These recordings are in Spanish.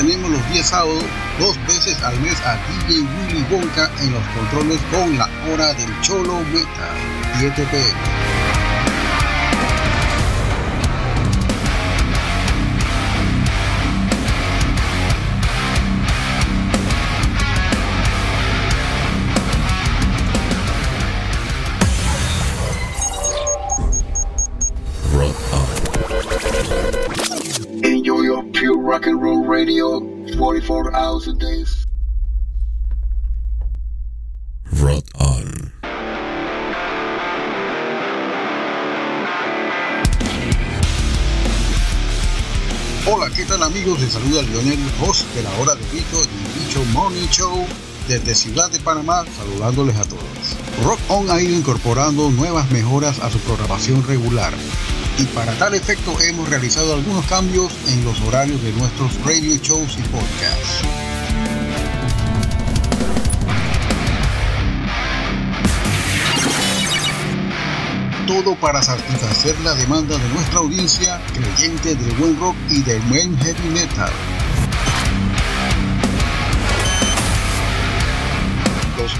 Tenemos los días sábados, dos veces al mes a DJ Willy Wonka en los controles con la hora del Cholo Metal, 7 pm. Desde Ciudad de Panamá, saludándoles a todos. Rock On ha ido incorporando nuevas mejoras a su programación regular. Y para tal efecto hemos realizado algunos cambios en los horarios de nuestros radio shows y podcasts. todo para satisfacer la demanda de nuestra audiencia creyente del buen rock y del buen heavy metal.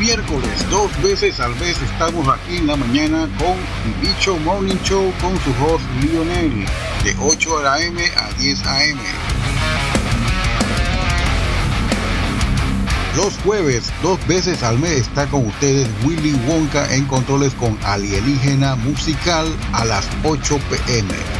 Miércoles, dos veces al mes, estamos aquí en la mañana con Bicho Morning Show con su host Lionel, de 8 a.m. a 10 a.m. Los jueves, dos veces al mes, está con ustedes Willy Wonka en controles con Alienígena Musical a las 8 pm.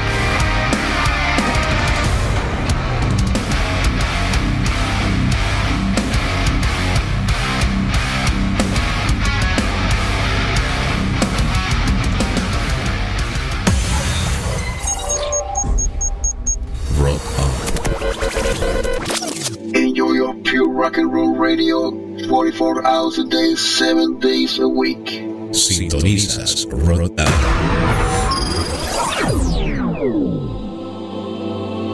44 hours a day, 7 days a week. Sintonizas Rock.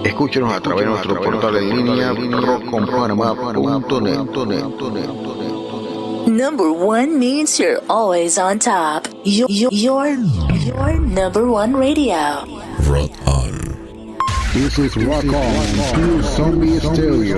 Escúchenos a través de nuestro portal en línea rockconpanamá.net. Number one means you're always on top. Your, your, your number one radio. Rock on. This is Rock On through Zombie Stereo.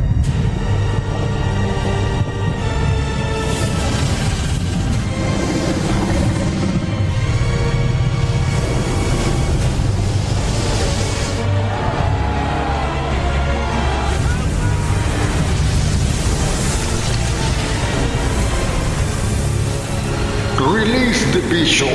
Release the Bishop.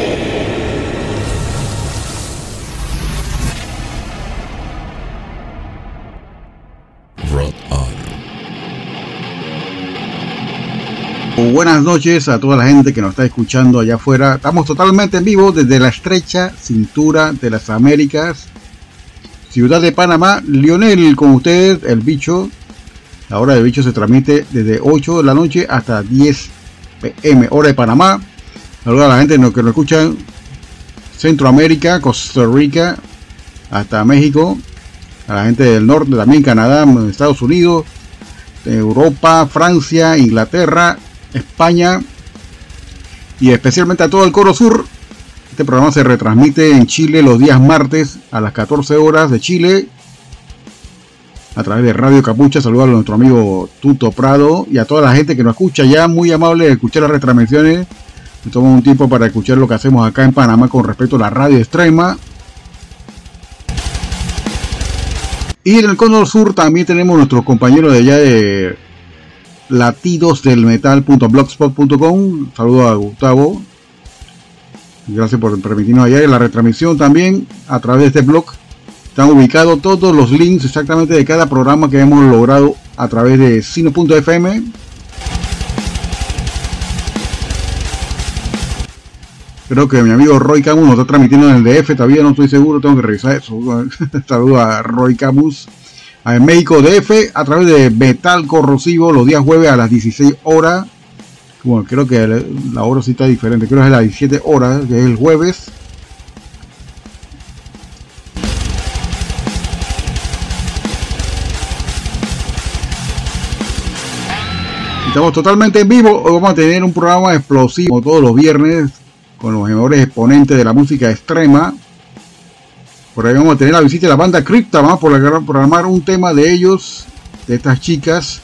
Buenas noches a toda la gente que nos está escuchando allá afuera. Estamos totalmente en vivo desde la estrecha cintura de las Américas, ciudad de Panamá. Lionel con ustedes, el bicho. La hora del bicho se transmite desde 8 de la noche hasta 10 pm, hora de Panamá. Saludos a la gente que nos escuchan Centroamérica, Costa Rica, hasta México. A la gente del norte, también Canadá, Estados Unidos, Europa, Francia, Inglaterra, España y especialmente a todo el Coro Sur. Este programa se retransmite en Chile los días martes a las 14 horas de Chile a través de Radio Capucha. Saludos a nuestro amigo Tuto Prado y a toda la gente que nos escucha ya, muy amable de escuchar las retransmisiones. Me tomo un tiempo para escuchar lo que hacemos acá en Panamá con respecto a la radio extrema. Y en el Cono Sur también tenemos nuestros compañeros de allá de latidosdelmetal.blogspot.com. Saludos a Gustavo. Gracias por permitirnos allá en la retransmisión también a través de este blog. Están ubicados todos los links exactamente de cada programa que hemos logrado a través de sino.fm. Creo que mi amigo Roy Camus nos está transmitiendo en el DF, todavía no estoy seguro, tengo que revisar eso. Saludos a Roy Camus. En México DF a través de Metal Corrosivo los días jueves a las 16 horas. Bueno, creo que la hora sí está diferente, creo que es a las 17 horas, que es el jueves. Estamos totalmente en vivo, hoy vamos a tener un programa explosivo todos los viernes con los mejores exponentes de la música extrema. Por ahí vamos a tener la visita de la banda Crypta, vamos a programar un tema de ellos, de estas chicas.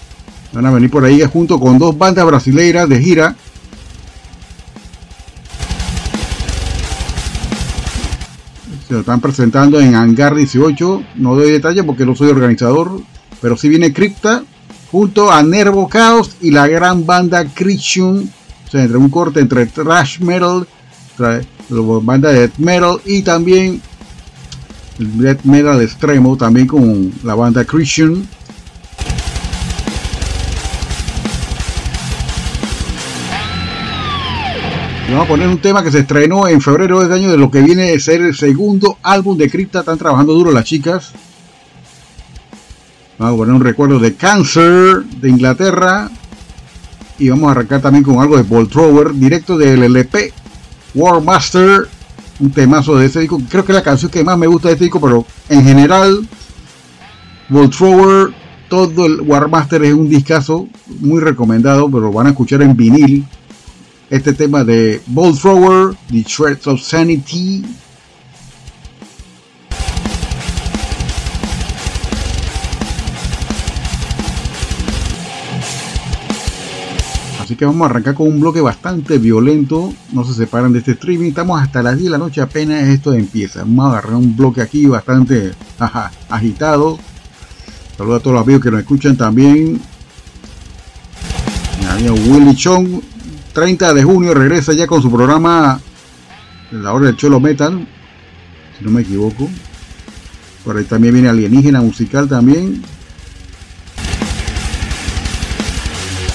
Van a venir por ahí junto con dos bandas brasileiras de gira. Se lo están presentando en Hangar 18. No doy detalles porque no soy organizador, pero sí viene Crypta junto a Nervo Chaos y la gran banda Christian. O sea, entre un corte entre thrash metal, banda de death metal y también el death metal extremo, también con la banda Christian. Vamos a poner un tema que se estrenó en febrero de este año de lo que viene a ser el segundo álbum de Crypta. Están trabajando duro las chicas. Vamos a poner un recuerdo de Cancer de Inglaterra. Y vamos a arrancar también con algo de Thrower, directo del LP War Master. Un temazo de ese disco. Creo que es la canción que más me gusta de este disco, pero en general, Thrower, todo el War Master es un discazo muy recomendado, pero van a escuchar en vinil este tema de Ball Thrower, The Shreds of Sanity. Así que vamos a arrancar con un bloque bastante violento. No se separan de este streaming. Estamos hasta las 10 de la noche apenas esto empieza. Vamos a agarrar un bloque aquí bastante agitado. Saludos a todos los amigos que nos escuchan también. Amigo Willy Chong. 30 de junio regresa ya con su programa La Hora del Cholo Metal. Si no me equivoco. Por ahí también viene Alienígena Musical también.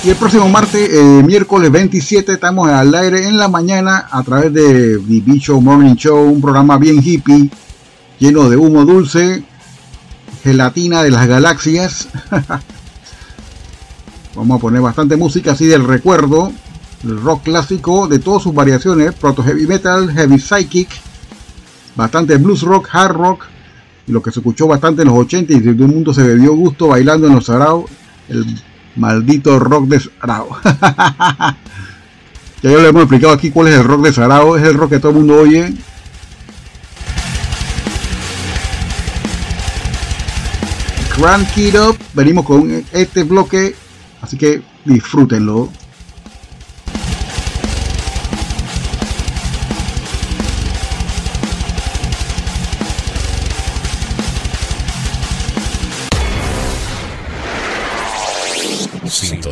Y el próximo martes, miércoles 27, estamos al aire en la mañana a través de The Bicho Morning Show, un programa bien hippie, lleno de humo dulce, gelatina de las galaxias. Vamos a poner bastante música así del recuerdo, el rock clásico de todas sus variaciones, proto heavy metal, heavy psychic, bastante blues rock, hard rock, lo que se escuchó bastante en los 80 y todo el mundo se bebió gusto bailando en los Sarao, el maldito rock de Sarao. ya yo le hemos explicado aquí cuál es el rock de Sarao, es el rock que todo el mundo oye. Crank it up, venimos con este bloque, así que disfrútenlo.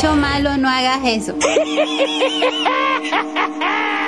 Bicho malo, no hagas eso.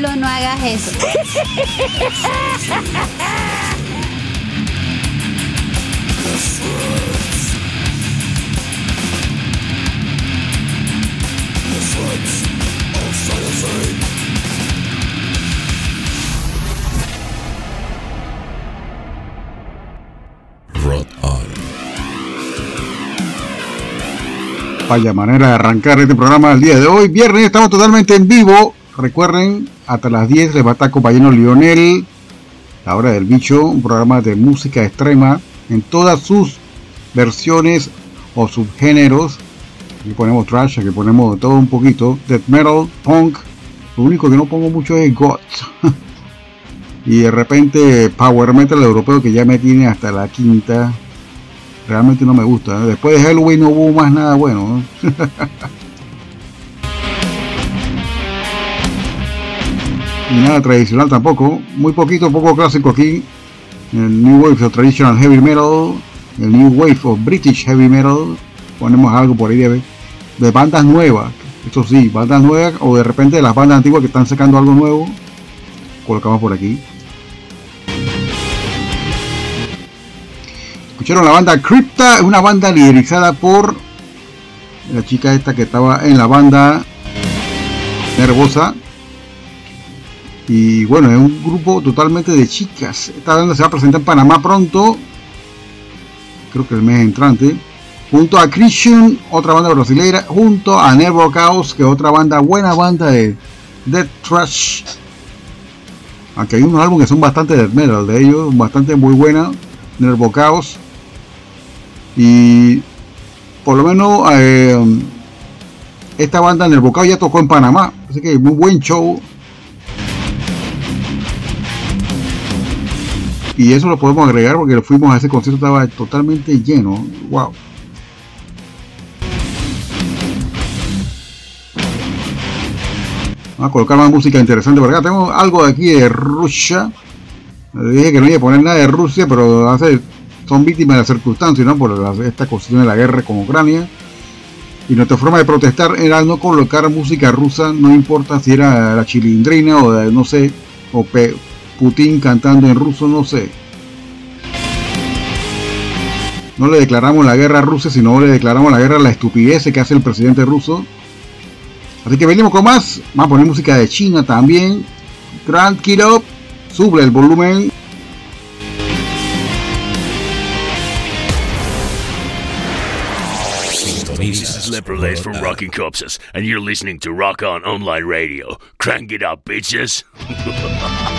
malo, no hagas eso. Vaya manera de arrancar este programa el día de hoy. Viernes estamos totalmente en vivo. Recuerden, hasta las 10 les va a estar acompañando Lionel, La Hora del Bicho, un programa de música extrema en todas sus versiones o subgéneros. Aquí ponemos trash, aquí ponemos todo un poquito. Death metal, punk. Lo único que no pongo mucho es goth. y de repente power metal europeo que ya me tiene hasta la quinta. Realmente no me gusta. ¿eh? Después de Halloween no hubo más nada bueno. y nada tradicional tampoco. Muy poquito, poco clásico aquí. El New Wave of Traditional Heavy Metal. El New Wave of British Heavy Metal. Ponemos algo por ahí de, de bandas nuevas. Esto sí, bandas nuevas o de repente las bandas antiguas que están sacando algo nuevo. Colocamos por aquí. Escucharon la banda Crypta, es una banda liderizada por la chica esta que estaba en la banda Nervosa. Y bueno, es un grupo totalmente de chicas. Esta banda se va a presentar en Panamá pronto. Creo que el mes entrante. Junto a Christian, otra banda brasileña. Junto a Nervo Chaos, que es otra banda, buena banda de Death Trash. Aunque hay unos álbumes que son bastante death metal de ellos, bastante muy buena. Nervo Chaos. Y por lo menos eh, esta banda Nervo Chaos ya tocó en Panamá. Así que muy buen show. Y eso lo podemos agregar porque fuimos a ese concierto, estaba totalmente lleno. Wow. Vamos a colocar más música interesante por acá. Tengo algo de aquí de Rusia. Dije que no iba a poner nada de Rusia, pero son víctimas de las circunstancias, ¿no? Por esta cuestión de la guerra con Ucrania. Y nuestra forma de protestar era no colocar música rusa, no importa si era la chilindrina o de, no sé, o P Putin cantando en ruso, no sé. No le declaramos la guerra a Rusia, sino le declaramos la guerra a la estupidez que hace el presidente ruso. Así que venimos con más. Vamos a poner música de China también. Up. Sube el volumen. This is from Rocking Corpses, and you're listening to Rock On Online Radio. Crank it up, bitches!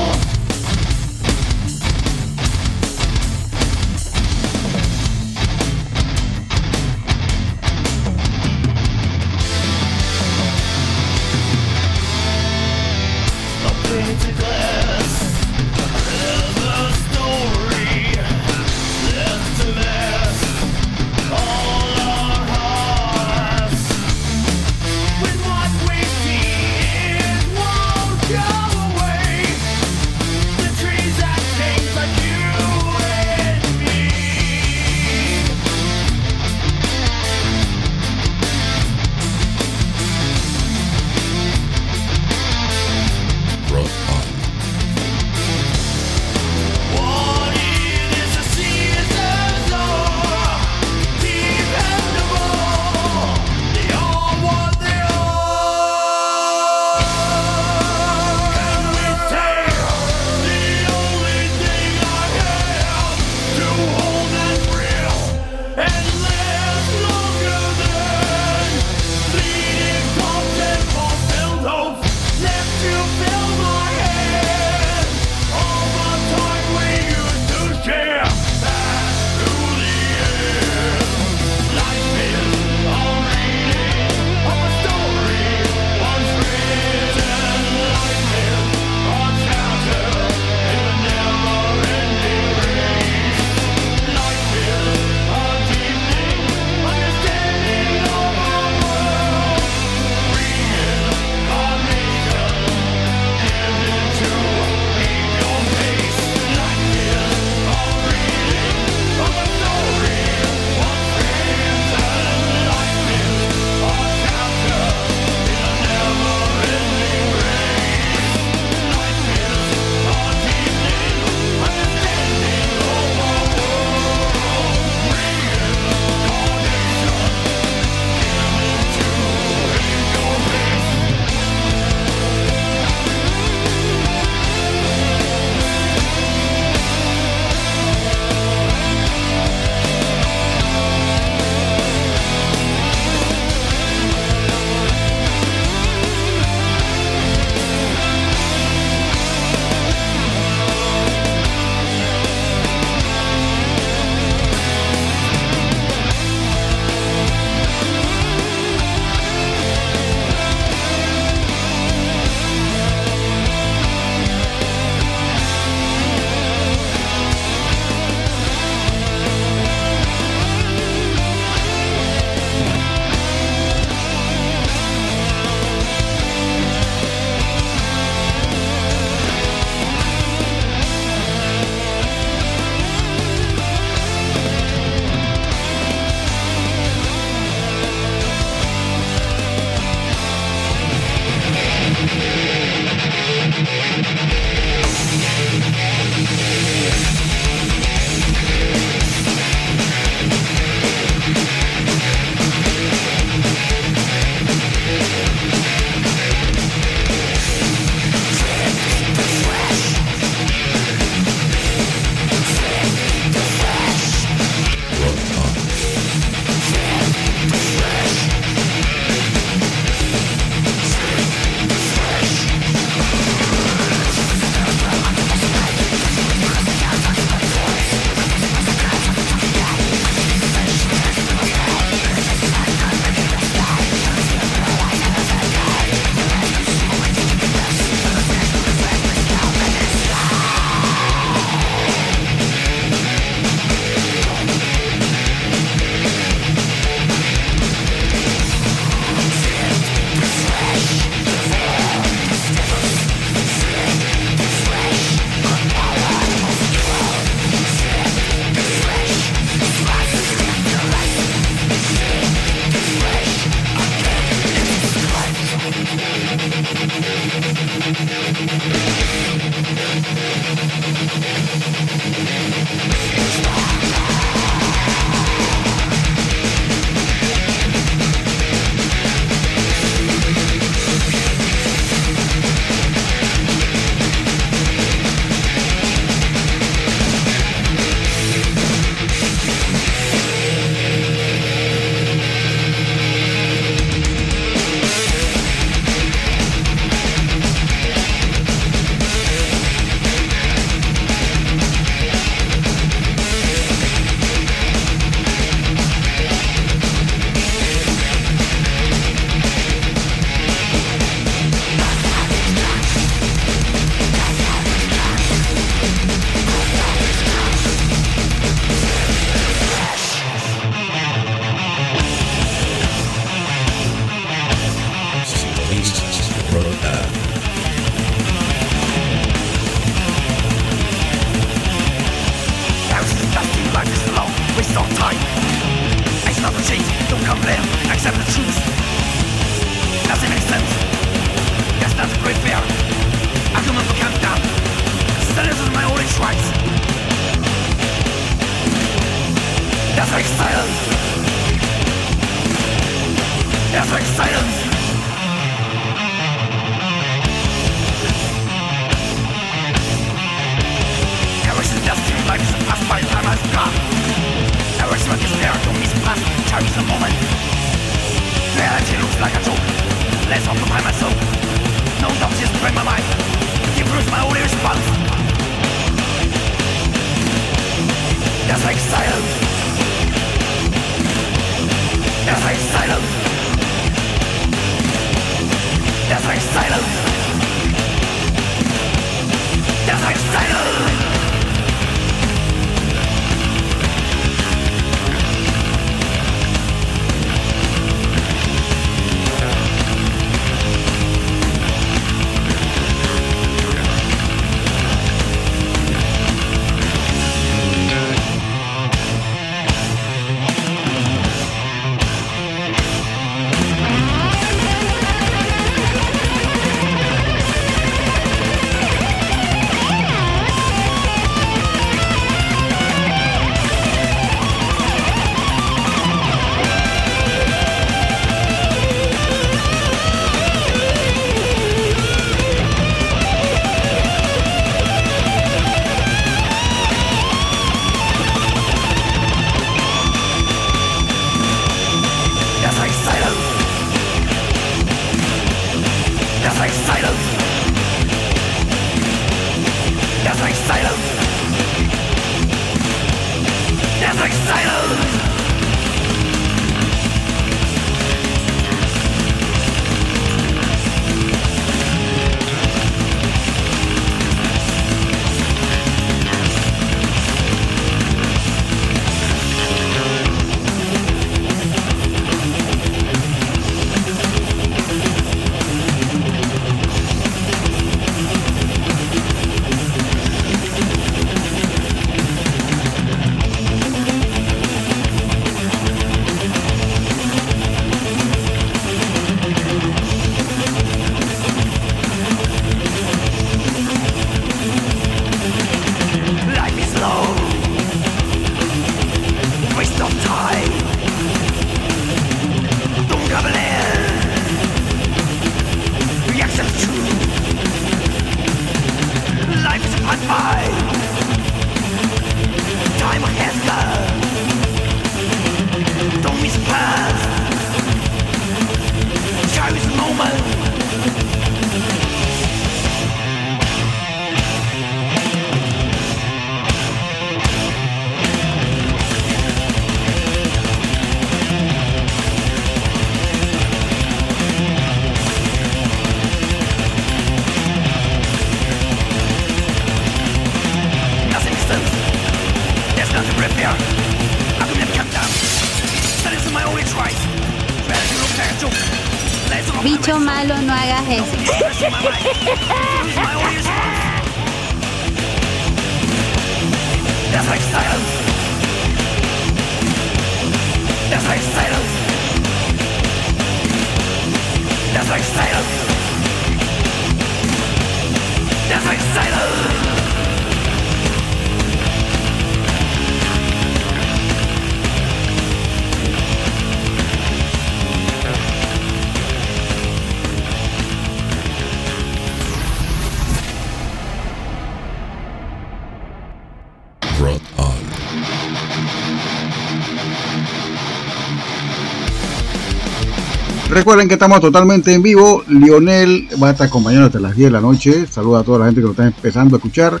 Recuerden que estamos totalmente en vivo. Lionel va a estar acompañando hasta las 10 de la noche. Saluda a toda la gente que lo está empezando a escuchar.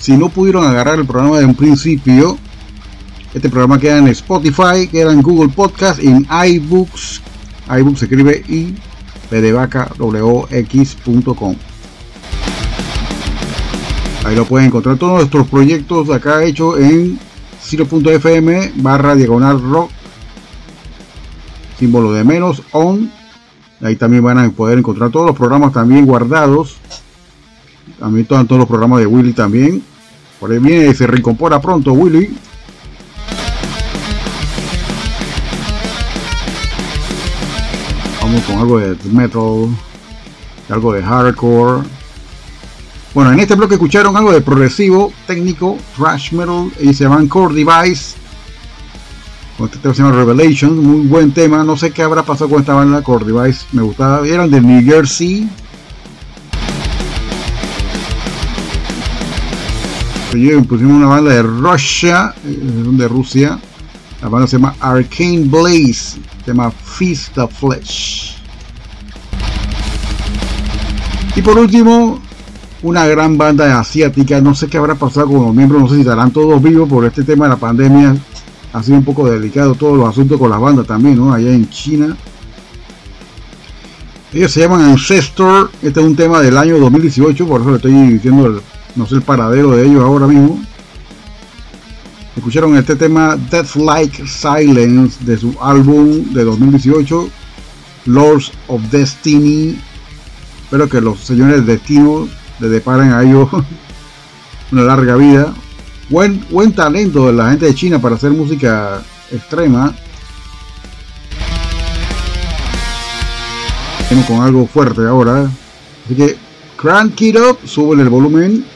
Si no pudieron agarrar el programa de un principio, este programa queda en Spotify, queda en Google Podcast, en iBooks. iBooks se escribe i w-x.com. Ahí lo pueden encontrar todos nuestros proyectos acá hechos en 0.fm barra diagonal rock símbolo de menos on ahí también van a poder encontrar todos los programas también guardados. También todos, todos los programas de Willy también. Por ahí viene se recompora pronto Willy. Vamos con algo de metal algo de hardcore. Bueno en este bloque escucharon algo de progresivo técnico thrash metal y se llaman Core Device con este tema se llama Revelation, muy buen tema, no sé qué habrá pasado con esta banda Core Device, me gustaba, eran de New Jersey. Pusimos una banda de Russia, eh, de Rusia. La banda se llama Arcane Blaze, se llama Feast of Flesh. Y por último, una gran banda asiática. No sé qué habrá pasado con los miembros, no sé si estarán todos vivos por este tema de la pandemia. Ha sido un poco delicado todos los asuntos con las bandas también, ¿no? Allá en China. Ellos se llaman Ancestor. Este es un tema del año 2018, por eso le estoy diciendo, el, no sé el paradero de ellos ahora mismo. Escucharon este tema Death Like Silence de su álbum de 2018, Lords of Destiny. Espero que los señores del destino le deparen a ellos una larga vida. Buen, buen talento de la gente de China para hacer música extrema. Venimos con algo fuerte ahora. Así que crank it up, suben el volumen.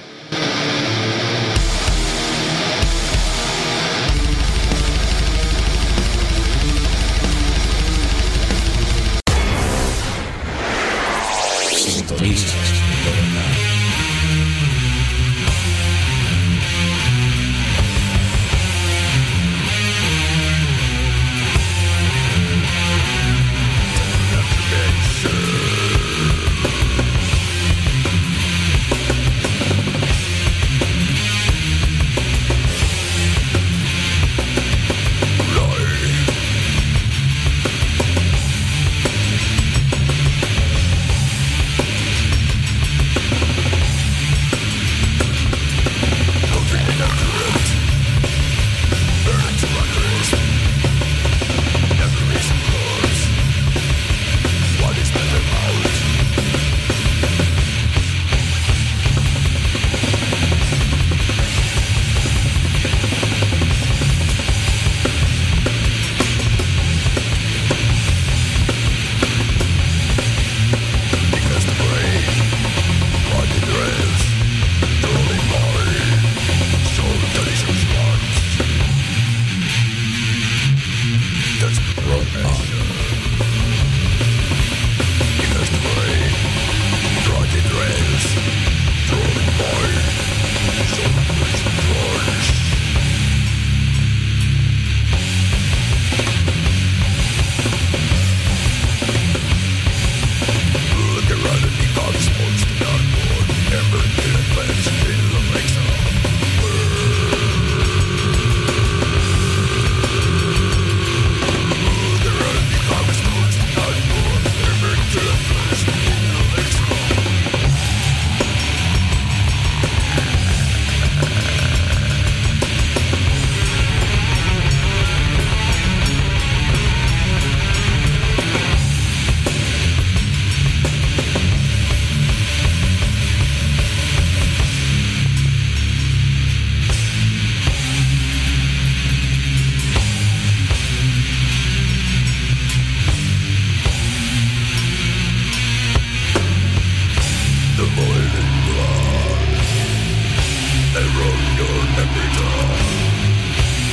from your capital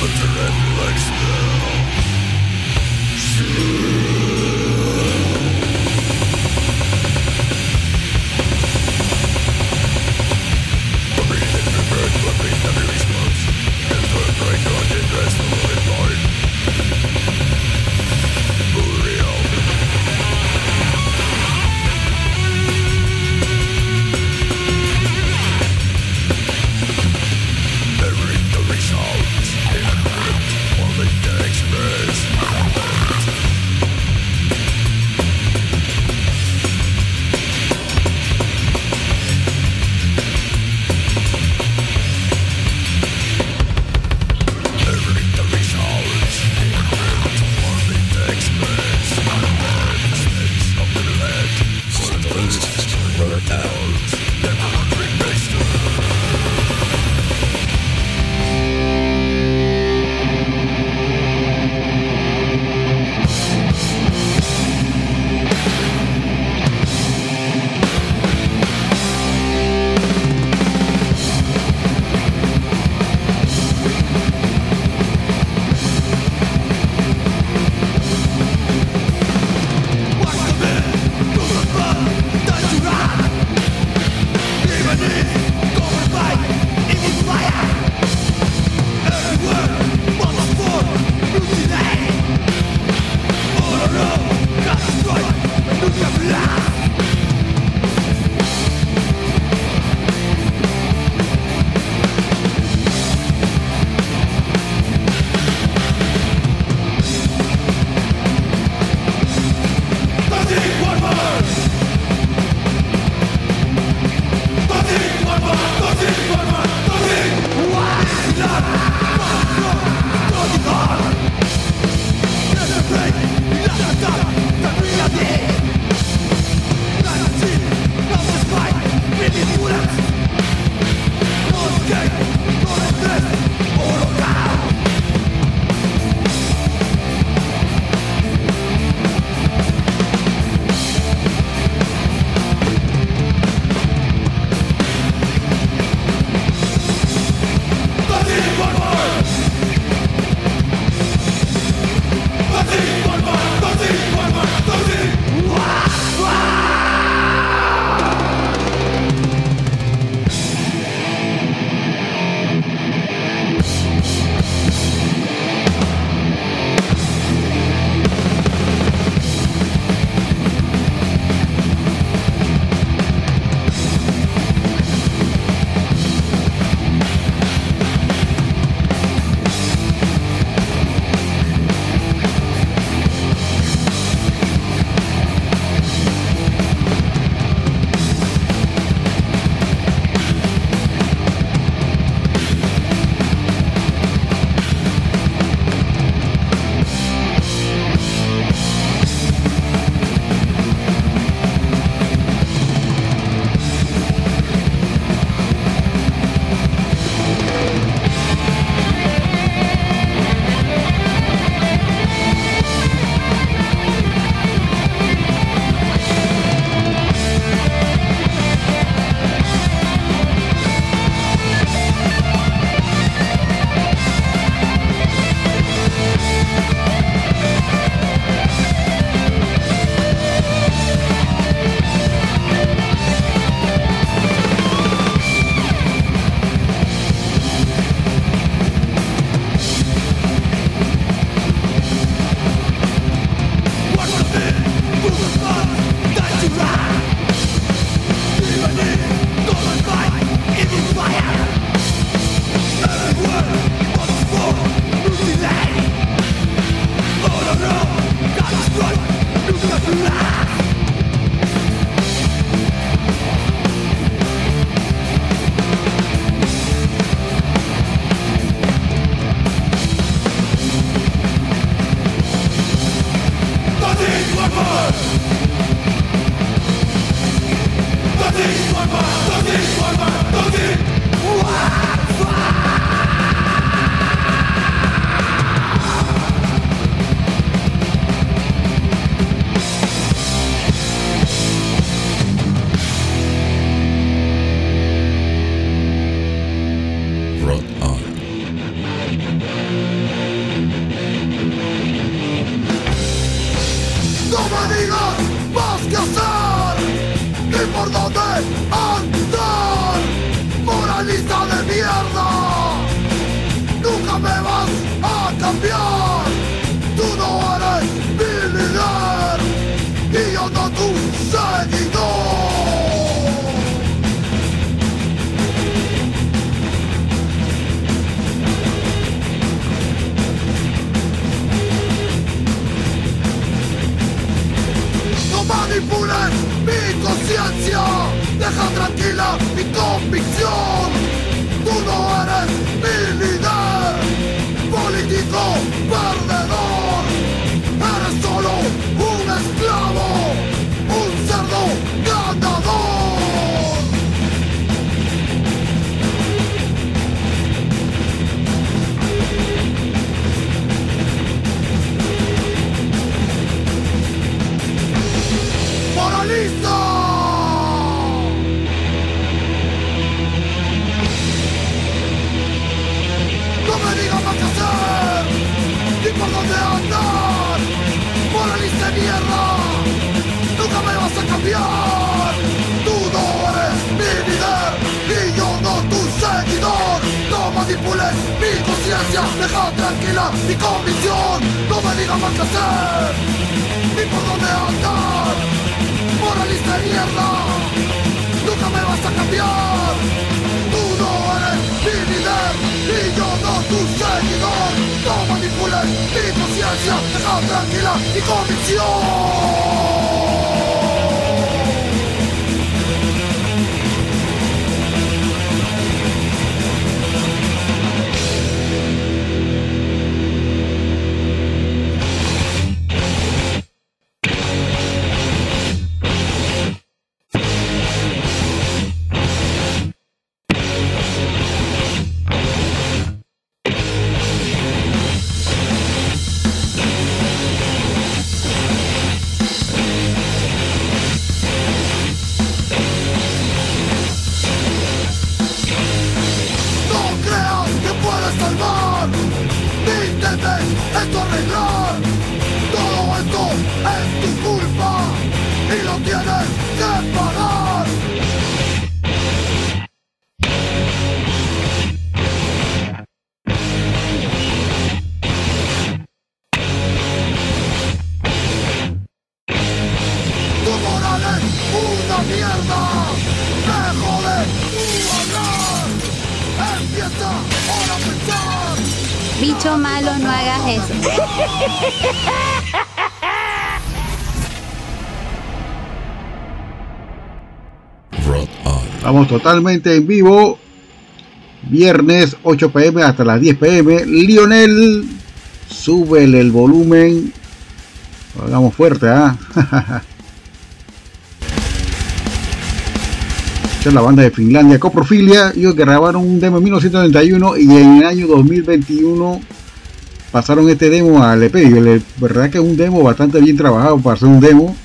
A threat like spell. Sure totalmente en vivo. Viernes 8 pm hasta las 10 pm. Lionel, súbele el volumen. Hagamos fuerte, ¿ah? Esta es la banda de Finlandia, Coprofilia. Ellos grabaron un demo en 1991 y en el año 2021 pasaron este demo al EP. Y la verdad que es un demo bastante bien trabajado para hacer un demo.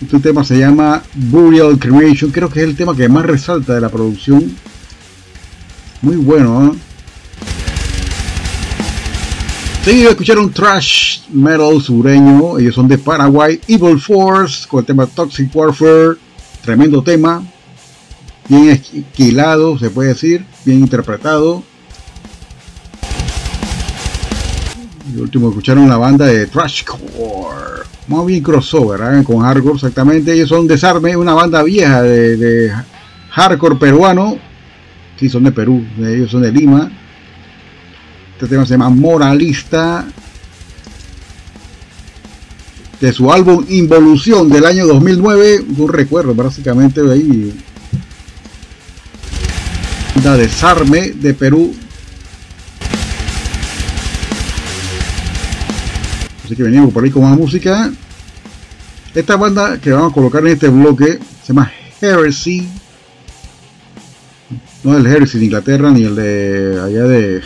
Este tema se llama Burial Cremation. Creo que es el tema que más resalta de la producción. Muy bueno, ¿eh? Seguido escucharon Trash Metal sureño. Ellos son de Paraguay. Evil Force con el tema Toxic Warfare. Tremendo tema. Bien esquilado, se puede decir. Bien interpretado. Y último escucharon la banda de Trashcore. Bien crossover, con hardcore exactamente. Ellos son Desarme, una banda vieja de, de hardcore peruano. Sí, son de Perú, ellos son de Lima. Este tema se llama Moralista. De su álbum Involución del año 2009. Un recuerdo básicamente de ahí. Banda Desarme de Perú. Así que venimos por ahí con más música. Esta banda que vamos a colocar en este bloque se llama Heresy. No el Heresy de Inglaterra ni el de allá de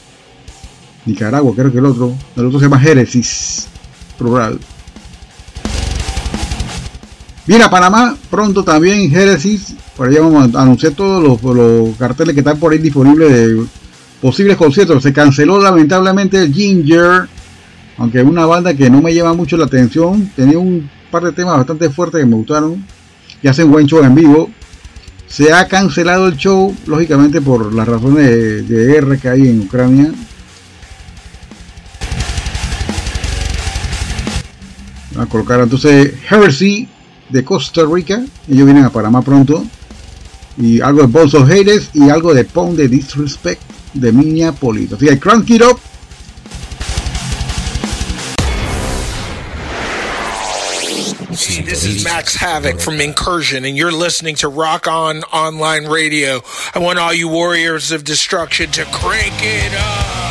Nicaragua, creo que el otro. El otro se llama Heresis. Plural. Viene a Panamá pronto también Heresis. Por allá vamos a anunciar todos los, los carteles que están por ahí disponibles de posibles conciertos. Se canceló lamentablemente el Ginger aunque es una banda que no me lleva mucho la atención, tenía un par de temas bastante fuertes que me gustaron y hacen buen show en vivo. Se ha cancelado el show, lógicamente por las razones de, guerra que hay en Ucrania. Vamos a colocar entonces Heresy de Costa Rica. Ellos vienen a Panamá pronto. Y algo de Balls of Haters y algo de Pound de Disrespect de Minneapolis. Así que crank it up. Havoc from Incursion, and you're listening to Rock On Online Radio. I want all you warriors of destruction to crank it up.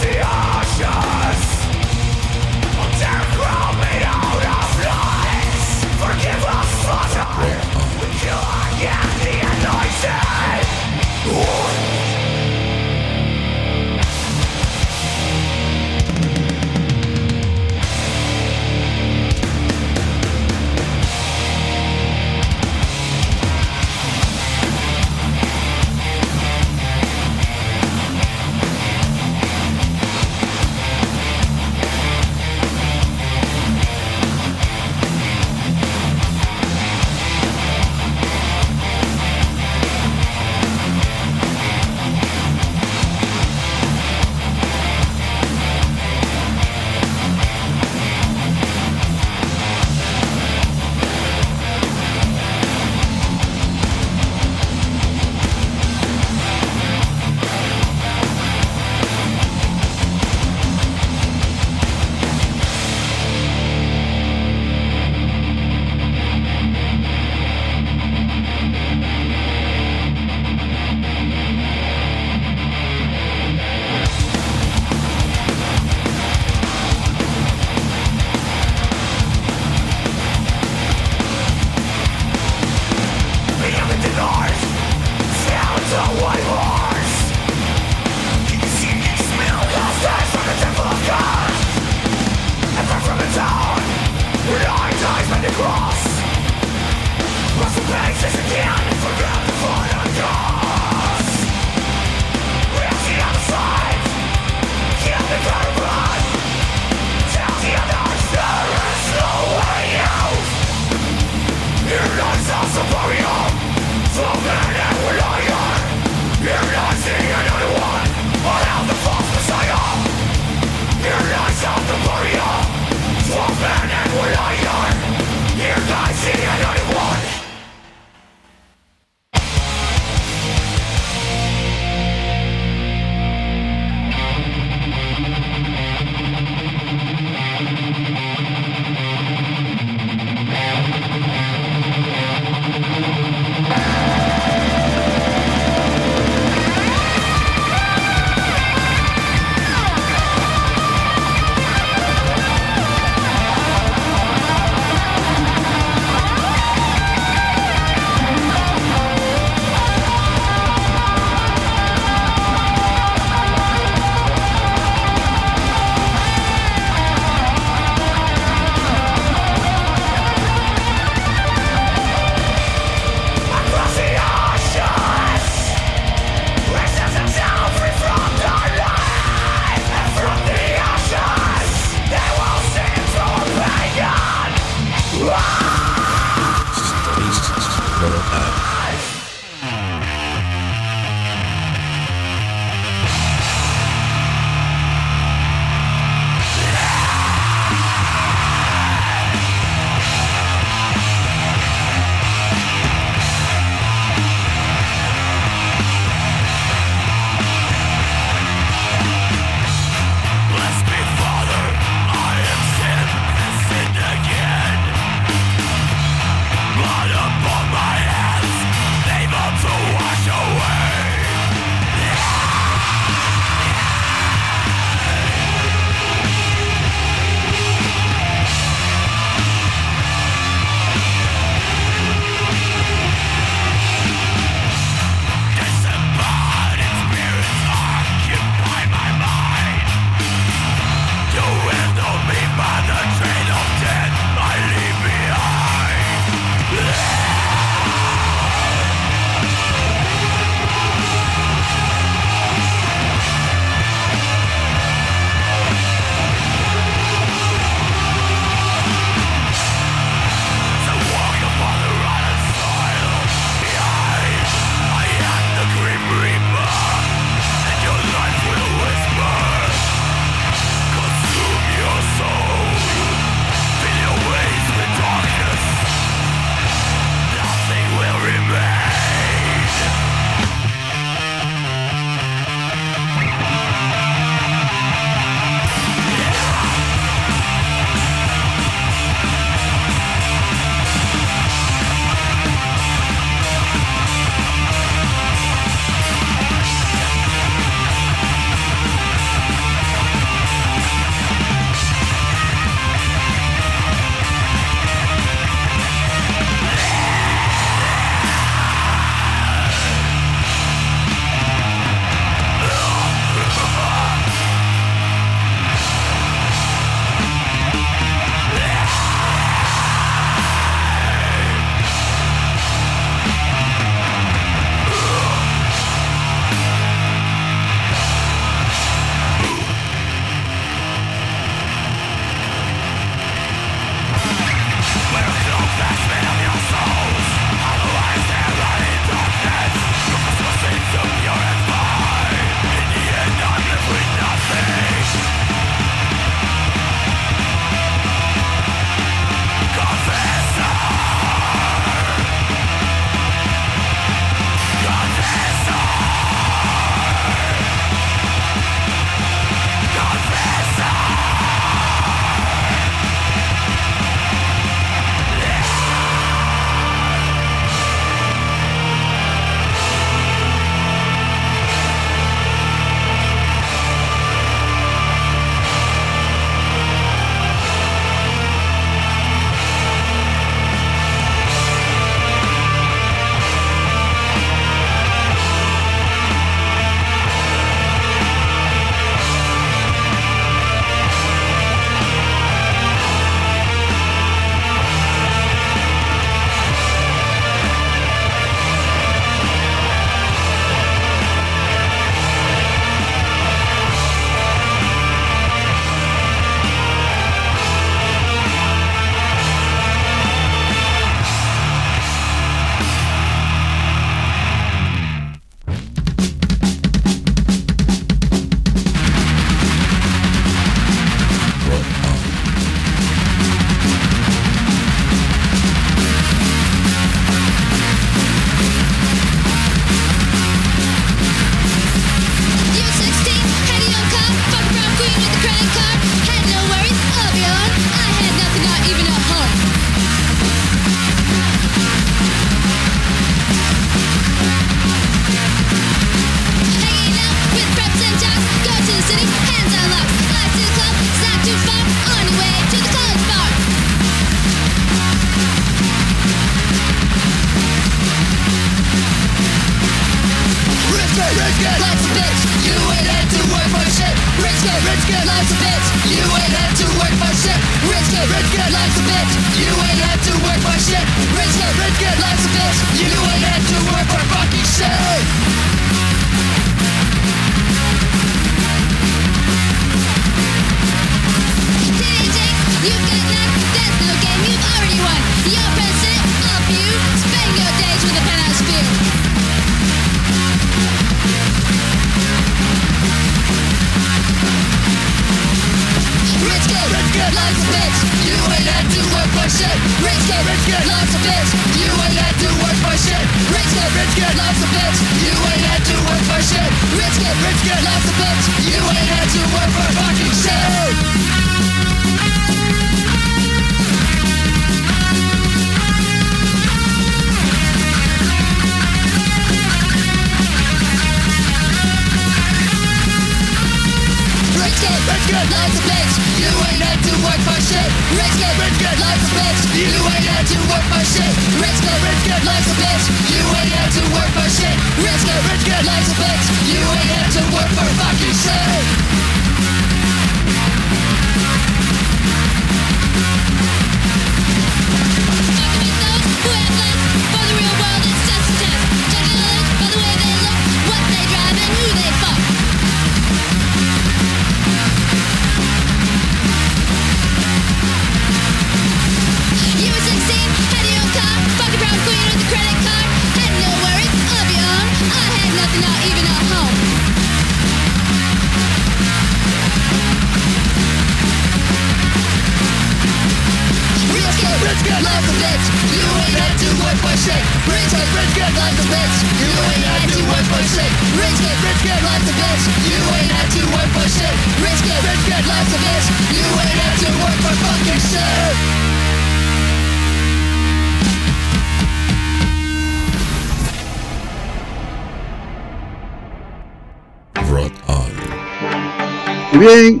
Bien,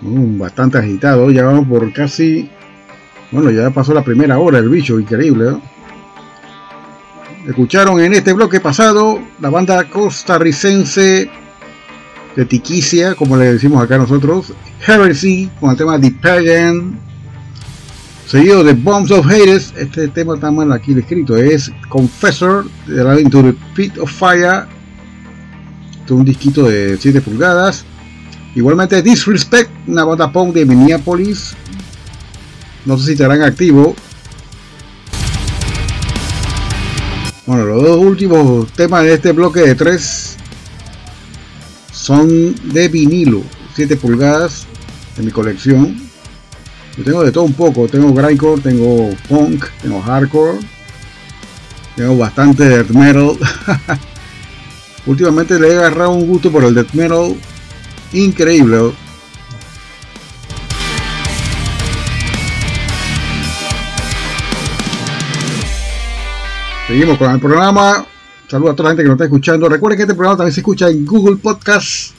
mm, bastante agitado, ya vamos por casi, bueno, ya pasó la primera hora el bicho, increíble. Escucharon en este bloque pasado la banda costarricense de Tiquicia, como le decimos acá nosotros, Heresy, con el tema The Pagan, seguido de Bombs of Hades, este tema está mal aquí escrito, es Confessor, de la Into the Pit of Fire, es un disquito de 7 pulgadas. Igualmente Disrespect, una banda punk de Minneapolis. No sé si estarán activo. Bueno, los dos últimos temas de este bloque de tres son de vinilo, 7 pulgadas de mi colección. Yo tengo de todo un poco, tengo grindcore, tengo punk, tengo hardcore, tengo bastante death metal. Últimamente le he agarrado un gusto por el death metal increíble. Seguimos con el programa. Saludos a toda la gente que nos está escuchando. Recuerden que este programa también se escucha en Google Podcast.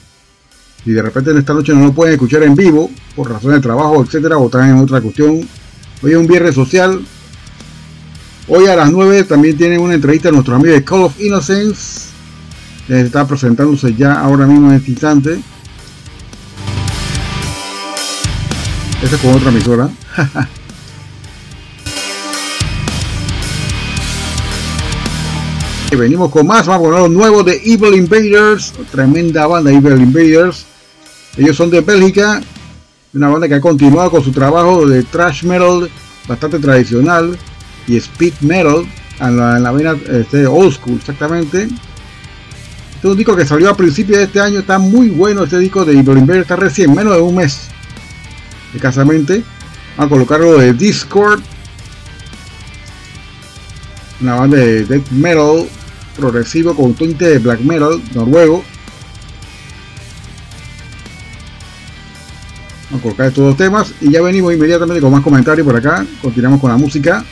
Si de repente en esta noche no lo pueden escuchar en vivo, por razones de trabajo, etcétera, o están en otra cuestión. Hoy es un viernes social. Hoy a las 9 también tienen una entrevista a nuestro amigo de Call of Innocence. que Está presentándose ya ahora mismo en este instante. Esta es con otra emisora. Y venimos con más, vamos con los nuevos de Evil Invaders, tremenda banda Evil Invaders. Ellos son de Bélgica, una banda que ha continuado con su trabajo de thrash metal bastante tradicional y speed metal en la, en vena este, old school exactamente. Este es un disco que salió a principios de este año, está muy bueno este disco de Evil Invaders, está recién, menos de un mes escasamente. A colocarlo de Discord, una banda de death metal progresivo con tinte de black metal noruego. Vamos a colocar estos dos temas y ya venimos inmediatamente con más comentarios por acá. Continuamos con la música.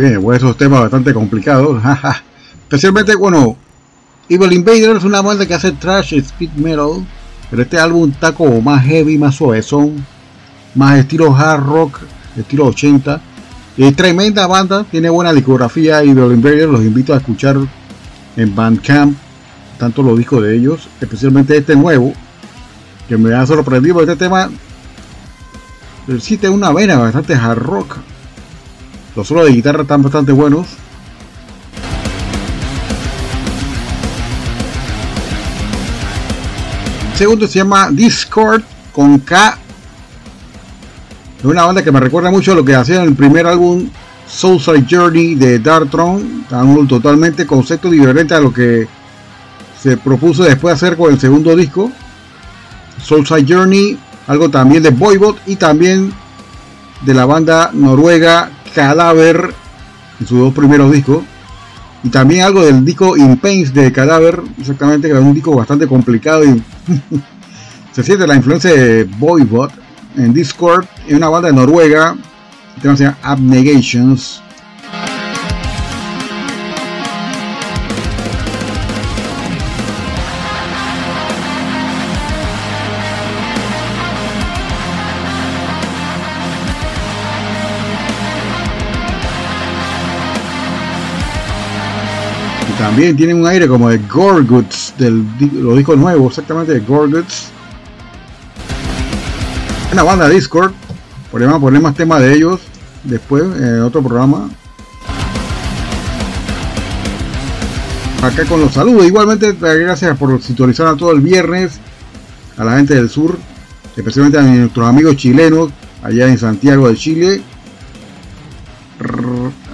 Bien, pues esos temas bastante complicados. Especialmente, bueno, Evil Invader es una banda que hace trash speed metal, pero este álbum está como más heavy, más suavezón, más estilo hard rock, estilo 80. Es tremenda banda, tiene buena discografía Evil Invader, los invito a escuchar en Bandcamp, tanto los discos de ellos, especialmente este nuevo, que me ha sorprendido este tema. Sí tiene una vena bastante hard rock. Los solos de guitarra están bastante buenos. segundo se llama Discord con K. Es una banda que me recuerda mucho a lo que hacía en el primer álbum Soulside Journey de Dartron. Un totalmente concepto diferente a lo que se propuso después hacer con el segundo disco. Soulside Journey, algo también de Voivod y también de la banda noruega Cadaver en sus dos primeros discos. Y también algo del disco In Pains de Cadáver, exactamente, que es un disco bastante complicado y se siente la influencia de Boybot en Discord, en una banda de Noruega, que se llama Abnegations. También tienen un aire como de Gorguts, del los discos nuevos, exactamente de Gorguts. Una banda Discord, podemos poner más temas de ellos después en otro programa. Acá con los saludos, igualmente gracias por sintonizar a todo el viernes a la gente del sur, especialmente a nuestros amigos chilenos allá en Santiago de Chile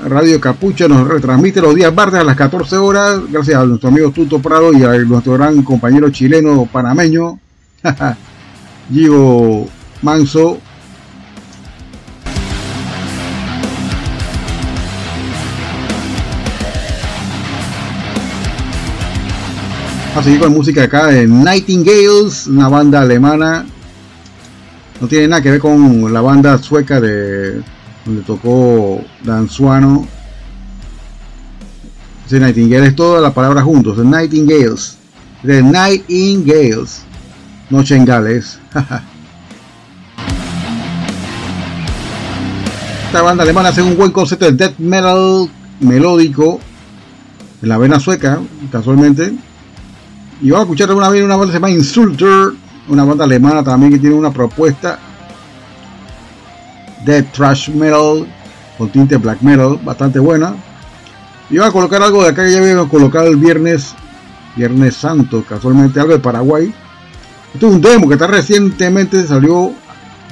Radio Capucha nos retransmite los días martes a las 14 horas, gracias a nuestro amigo Tuto Prado y a nuestro gran compañero chileno panameño, Gigo Manso. A seguir con música acá de Nightingales, una banda alemana. No tiene nada que ver con la banda sueca de donde tocó Danzuano. Ese Nightingale es toda la palabra juntos, The Nightingales. The Nightingales. Noche en. Esta banda alemana hace un buen concepto de death metal melódico en la vena sueca, casualmente. Y vamos a escuchar una vez una banda que se llama Insulter, una banda alemana también que tiene una propuesta de thrash metal con tinte black metal, bastante buena. Voy a colocar algo de acá que ya habíamos colocado el viernes, viernes santo, casualmente algo de Paraguay. Esto es un demo que está recientemente, salió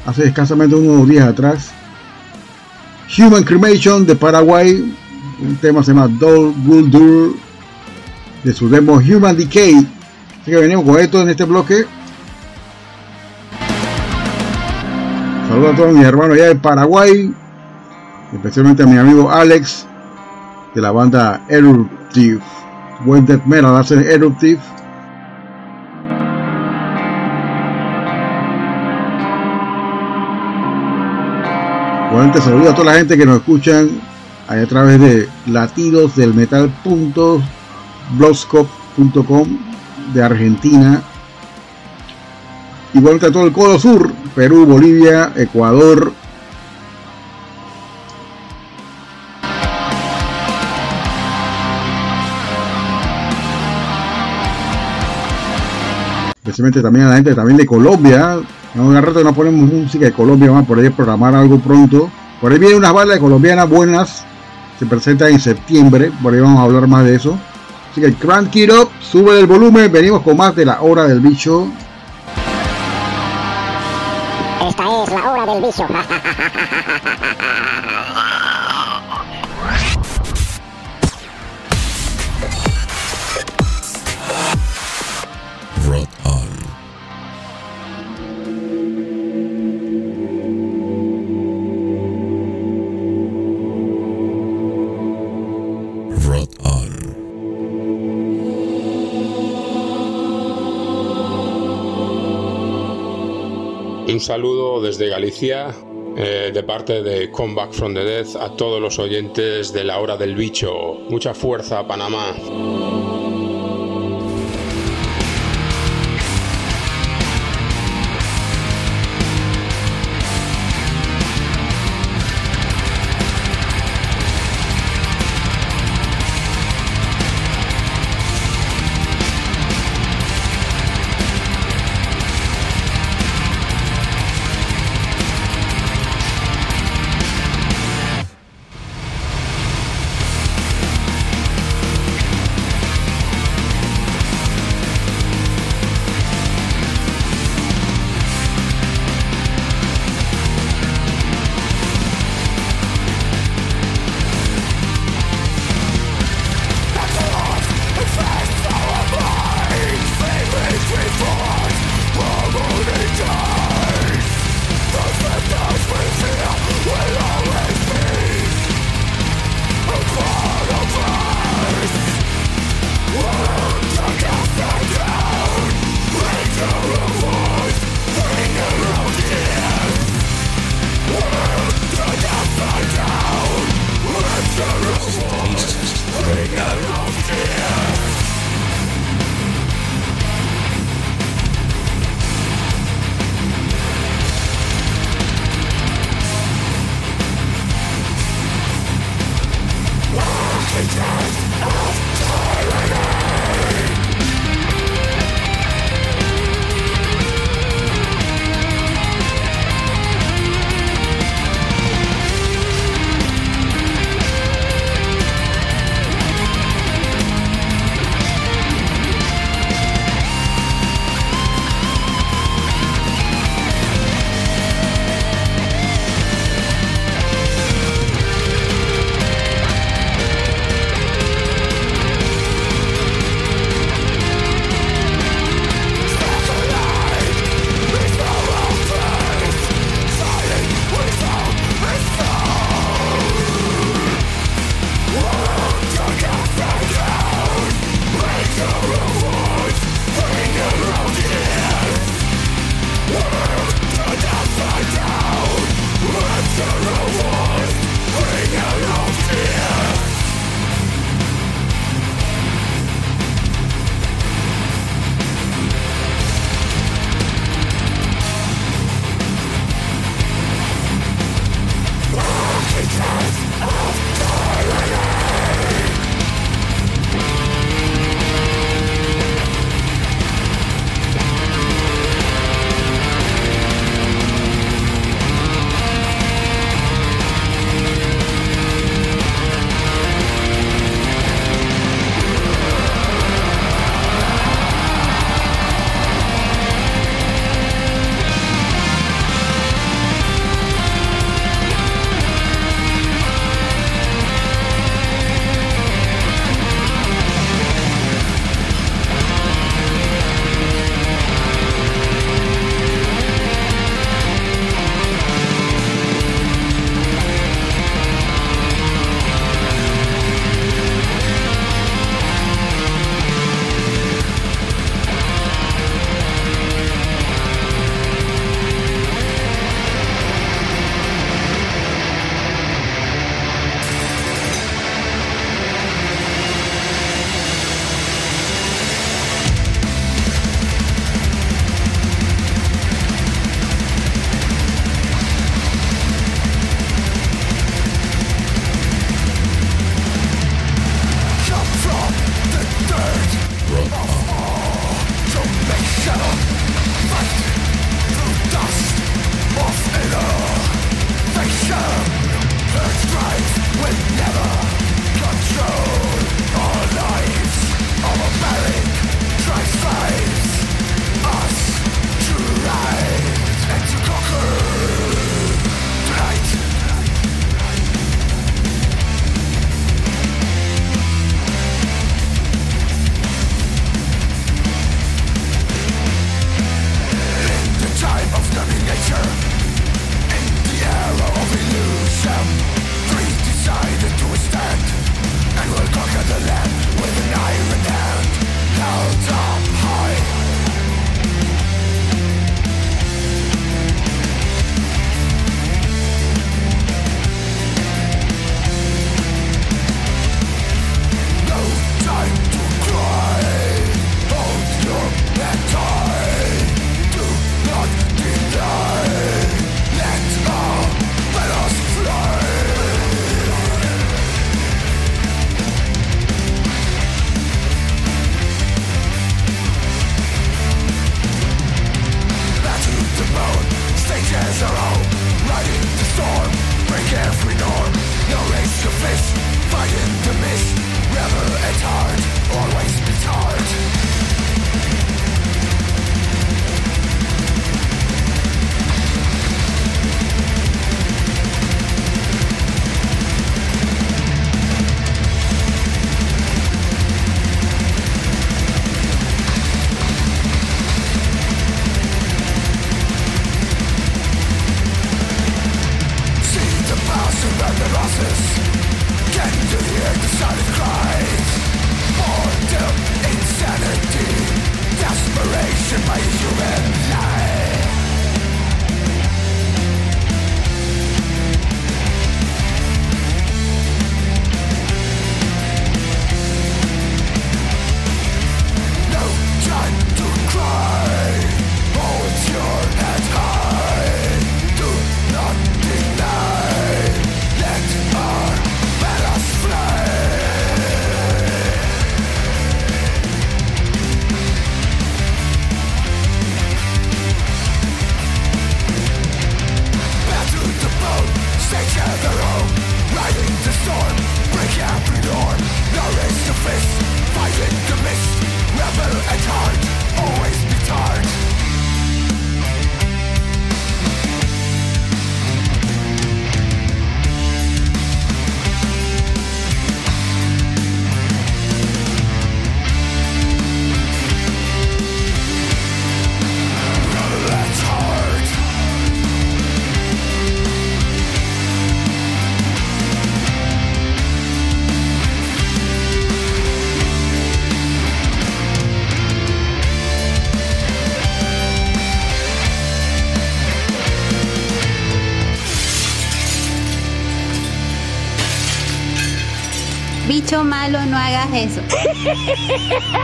hace escasamente unos días atrás. Human Cremation de Paraguay, un tema se llama Doll Guldur de su demo Human Decay. Así que venimos con esto en este bloque. A todos mis hermanos allá de Paraguay, especialmente a mi amigo Alex de la banda Eruptive. Buen death metal hace Eruptive. Igualmente saludo a toda la gente que nos escuchan a través de latidos del metal.blogspot.com de Argentina. Igualmente a todo el Codo Sur, Perú, Bolivia, Ecuador. Especialmente también a la gente también de Colombia. No, un rato no ponemos música de Colombia, vamos a por ahí programar algo pronto. Por ahí vienen unas balas colombianas buenas. Se presentan en septiembre. Por ahí vamos a hablar más de eso. Así que crank it up, sube el volumen. Venimos con más de la hora del bicho. La hora del bicho. saludo desde Galicia eh, de parte de Come Back from the Dead a todos los oyentes de la hora del bicho. Mucha fuerza, Panamá. desperation by human my time malo, no hagas eso.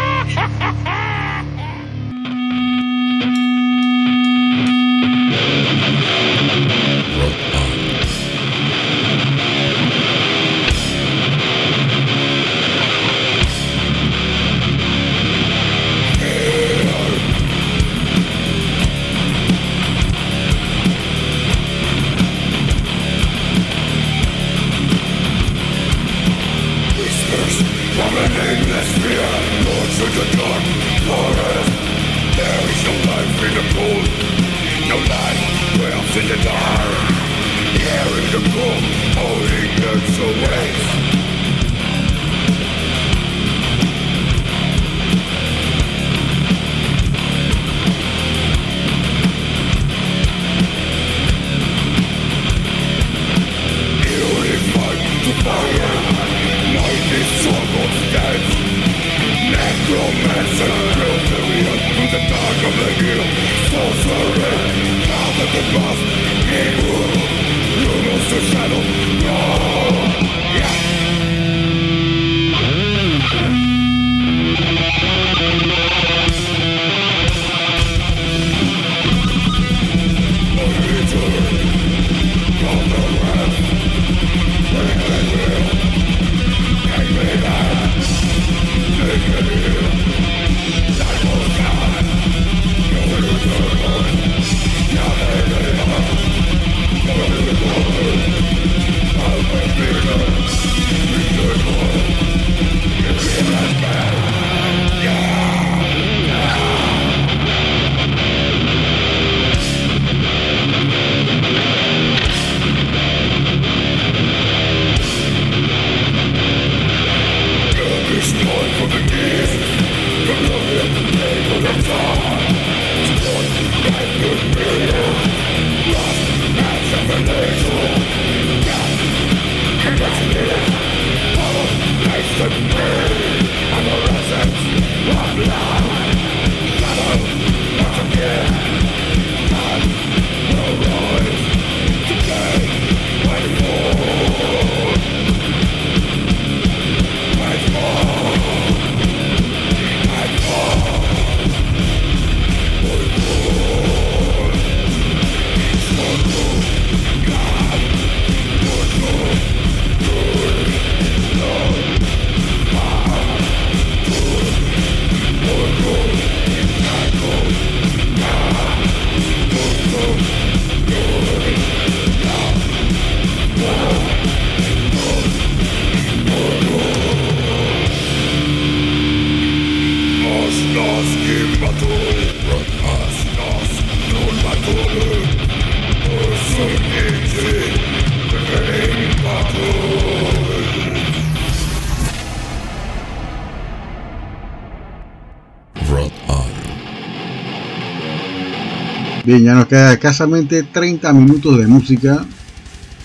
Bien, ya nos queda escasamente 30 minutos de música.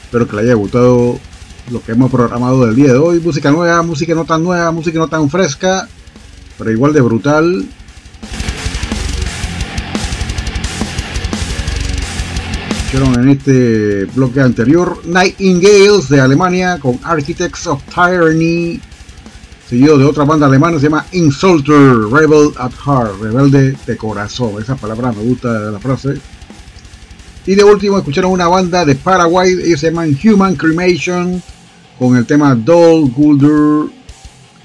Espero que le haya gustado lo que hemos programado del día de hoy. Música nueva, música no tan nueva, música no tan fresca, pero igual de brutal. Escucharon en este bloque anterior Nightingales de Alemania con Architects of Tyranny, seguido de otra banda alemana, se llama Insulter, Rebel at Heart, rebelde de corazón. Esa palabra me gusta la frase. Y de último escucharon una banda de Paraguay, ellos se llaman Human Cremation, con el tema Doll Guldur.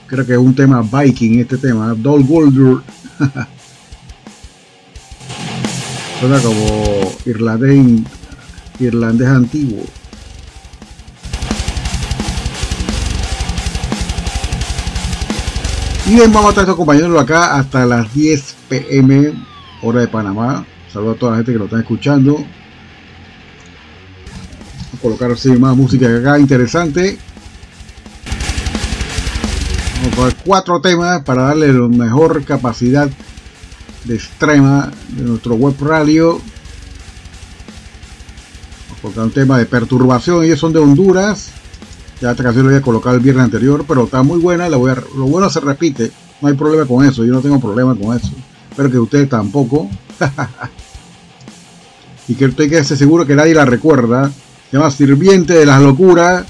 Creo que es un tema viking este tema, Doll Guldur. Suena como irlandés, irlandés antiguo. Bien, vamos a estar acompañándolo acá hasta las 10 pm, hora de Panamá. Saludos a toda la gente que lo está escuchando. Vamos a colocar así más música acá interesante. Vamos a poner cuatro temas para darle la mejor capacidad de extrema de nuestro web radio. Vamos a colocar un tema de perturbación. Ellos son de Honduras. Ya esta canción la había colocado el viernes anterior, pero está muy buena. La voy a, lo bueno se repite. No hay problema con eso. Yo no tengo problema con eso. Espero que ustedes tampoco. y que usted quede seguro que nadie la recuerda. Se llama Sirviente de las Locuras.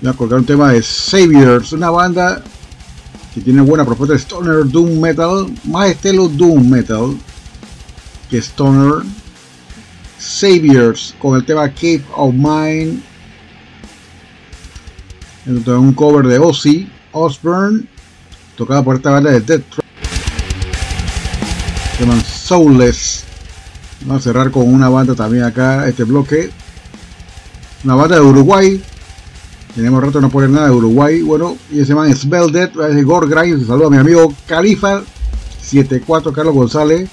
Voy a colocar un tema de Saviors, una banda que tiene buena propuesta de Stoner Doom Metal, más estilo Doom Metal que Stoner. Saviors con el tema Cape of Mine un cover de Ozzy Osbourne, tocada por esta banda de Dead Se llaman Soulless. Vamos a cerrar con una banda también acá, este bloque. Una banda de Uruguay. Tenemos rato de no poner nada de Uruguay. Bueno, y se llaman Dead de Gore Grimes. Saludo a mi amigo Califa 74 Carlos González.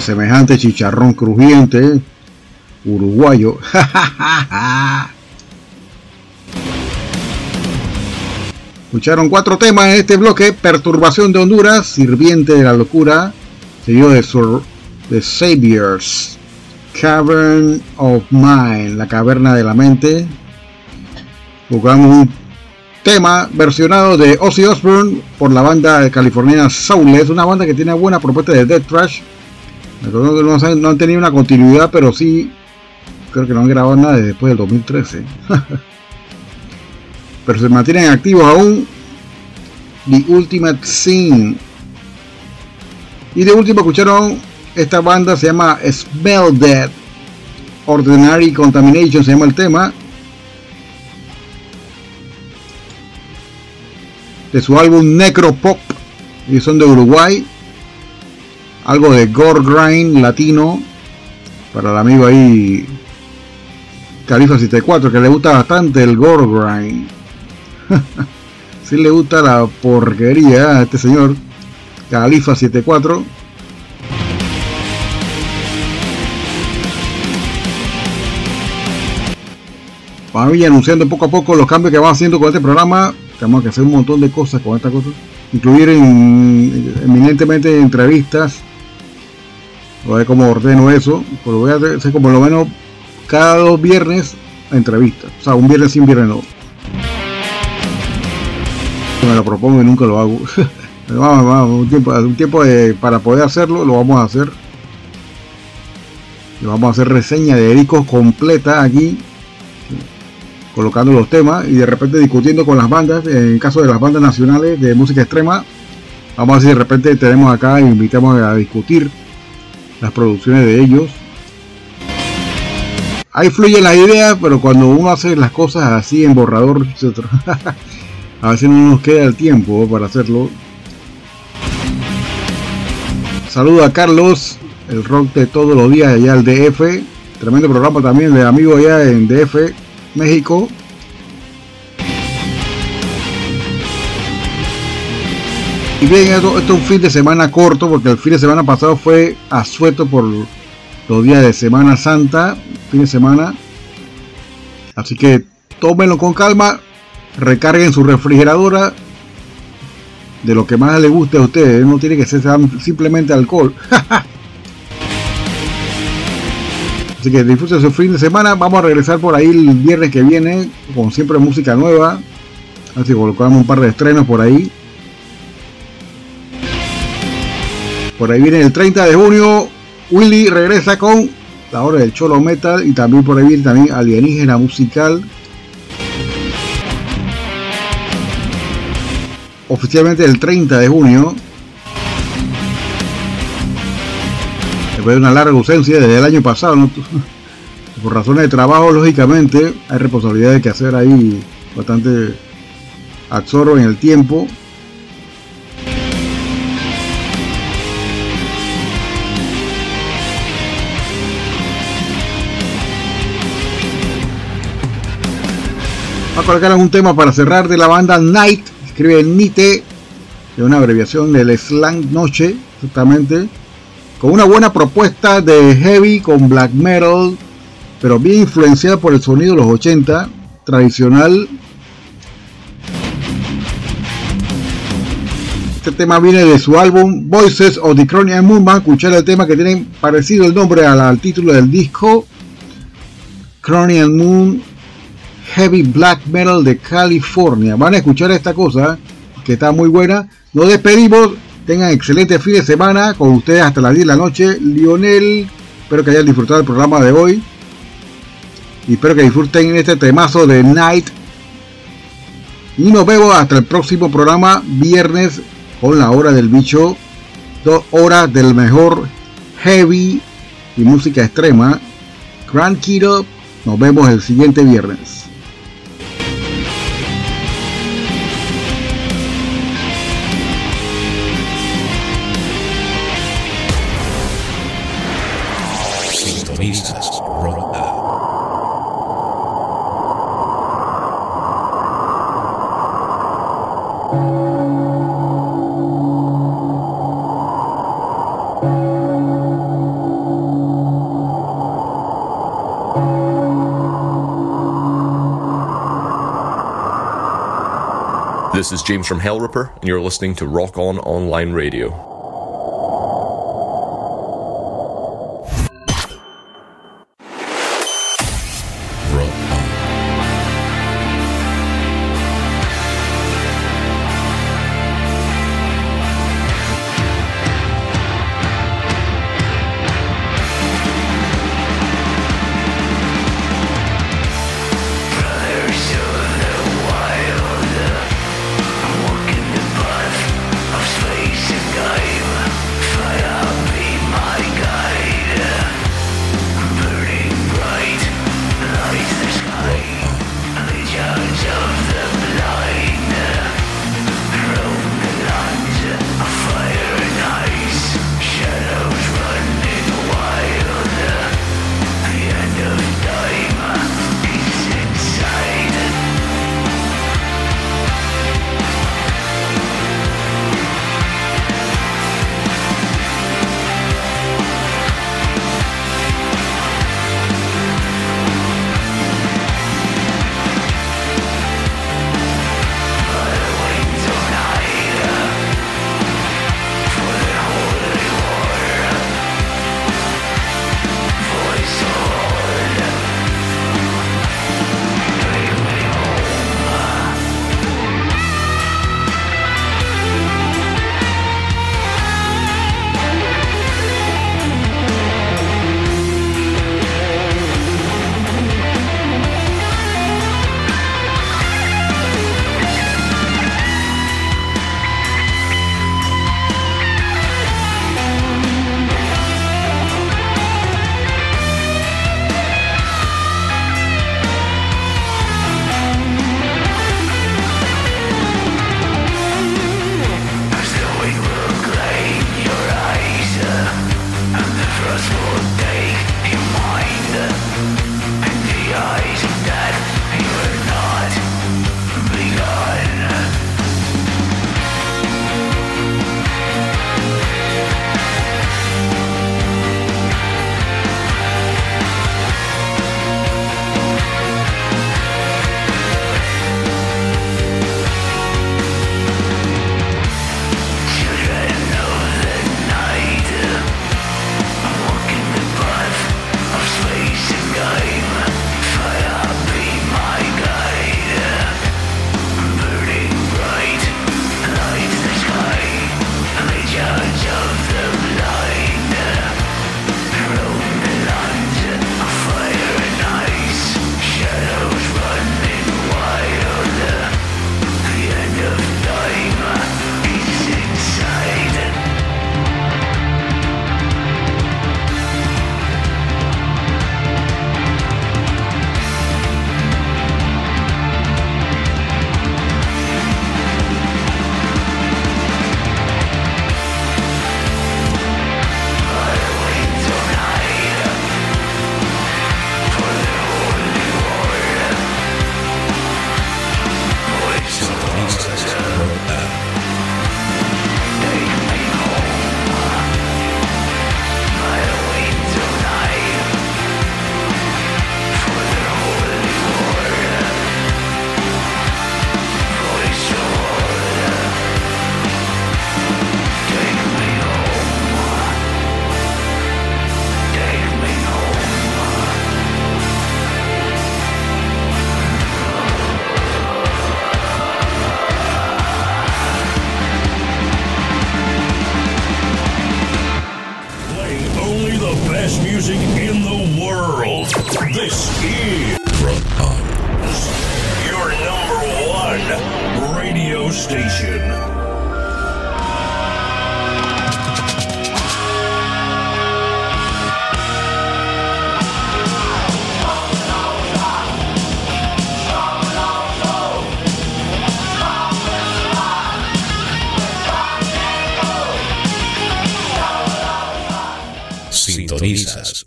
Semejante chicharrón crujiente uruguayo. Escucharon cuatro temas en este bloque: Perturbación de Honduras, Sirviente de la Locura, seguido de, Sur, de Saviors, Cavern of Mind, la caverna de la mente. Jugamos un tema versionado de Ozzy Osbourne por la banda californiana Soulless, una banda que tiene buena propuesta de Death Trash. No, han tenido una continuidad, pero sí creo que no han grabado nada después del 2013. pero se mantienen activos aún. The Ultimate Scene. Y de último escucharon esta banda, se llama Smell Dead. Ordinary Contamination se llama el tema. De su álbum Necropop. Y son de Uruguay. Algo de gore grind latino. Para el amigo ahí. Califa 74, que le gusta bastante el gore grind. si le gusta la porquería a este señor. Califa 74. Vamos a ir anunciando poco a poco los cambios que vamos haciendo con este programa. Tenemos que hacer un montón de cosas con esta cosa. Incluir en, eminentemente entrevistas. Voy a ver cómo ordeno eso. Pero voy a hacer como lo menos cada dos viernes entrevistas. O sea, un viernes sin viernes no. Me lo propongo y nunca lo hago. vamos, vamos, un tiempo, un tiempo para poder hacerlo, lo vamos a hacer. Y vamos a hacer reseña de discos completa aquí colocando los temas y de repente discutiendo con las bandas, en caso de las bandas nacionales de música extrema, vamos a ver si de repente tenemos acá y invitamos a discutir las producciones de ellos. Ahí fluyen las ideas, pero cuando uno hace las cosas así en borrador, a veces no nos queda el tiempo para hacerlo. Saludo a Carlos, el rock de todos los días allá al DF. Tremendo programa también de amigos allá en DF. México. Y bien, esto, es un fin de semana corto porque el fin de semana pasado fue asueto por los días de Semana Santa, fin de semana. Así que tómenlo con calma, recarguen su refrigeradora de lo que más les guste a ustedes. No tiene que ser simplemente alcohol. Así que disfruten su fin de semana. Vamos a regresar por ahí el viernes que viene. Con siempre música nueva. Así colocamos un par de estrenos por ahí. Por ahí viene el 30 de junio. Willy regresa con la hora del Cholo Metal. Y también por ahí viene también Alienígena Musical. Oficialmente el 30 de junio. después de una larga ausencia desde el año pasado, por razones de trabajo, lógicamente, hay responsabilidades que hacer ahí bastante absorbo en el tiempo. Voy a colocar un tema para cerrar de la banda Night, escribe Nite, es una abreviación del slang noche, exactamente con una buena propuesta de heavy con black metal, pero bien influenciada por el sonido de los 80, tradicional. Este tema viene de su álbum Voices of the. Van a escuchar el tema que tiene parecido el nombre al, título del disco. Cronian Moon Heavy Black Metal de California. Van a escuchar esta cosa que está muy buena. Nos despedimos. Tengan excelente fin de semana con ustedes hasta las 10 de la noche. Lionel, espero que hayan disfrutado el programa de hoy. Y espero que disfruten este temazo de Night. Y nos vemos hasta el próximo programa, viernes, con la hora del bicho. Dos horas del mejor heavy y música extrema. Grand Kiddo. Nos vemos el siguiente viernes. This is James from Hellripper, and you're listening to Rock On Online Radio.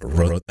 Sintonizas Rotan.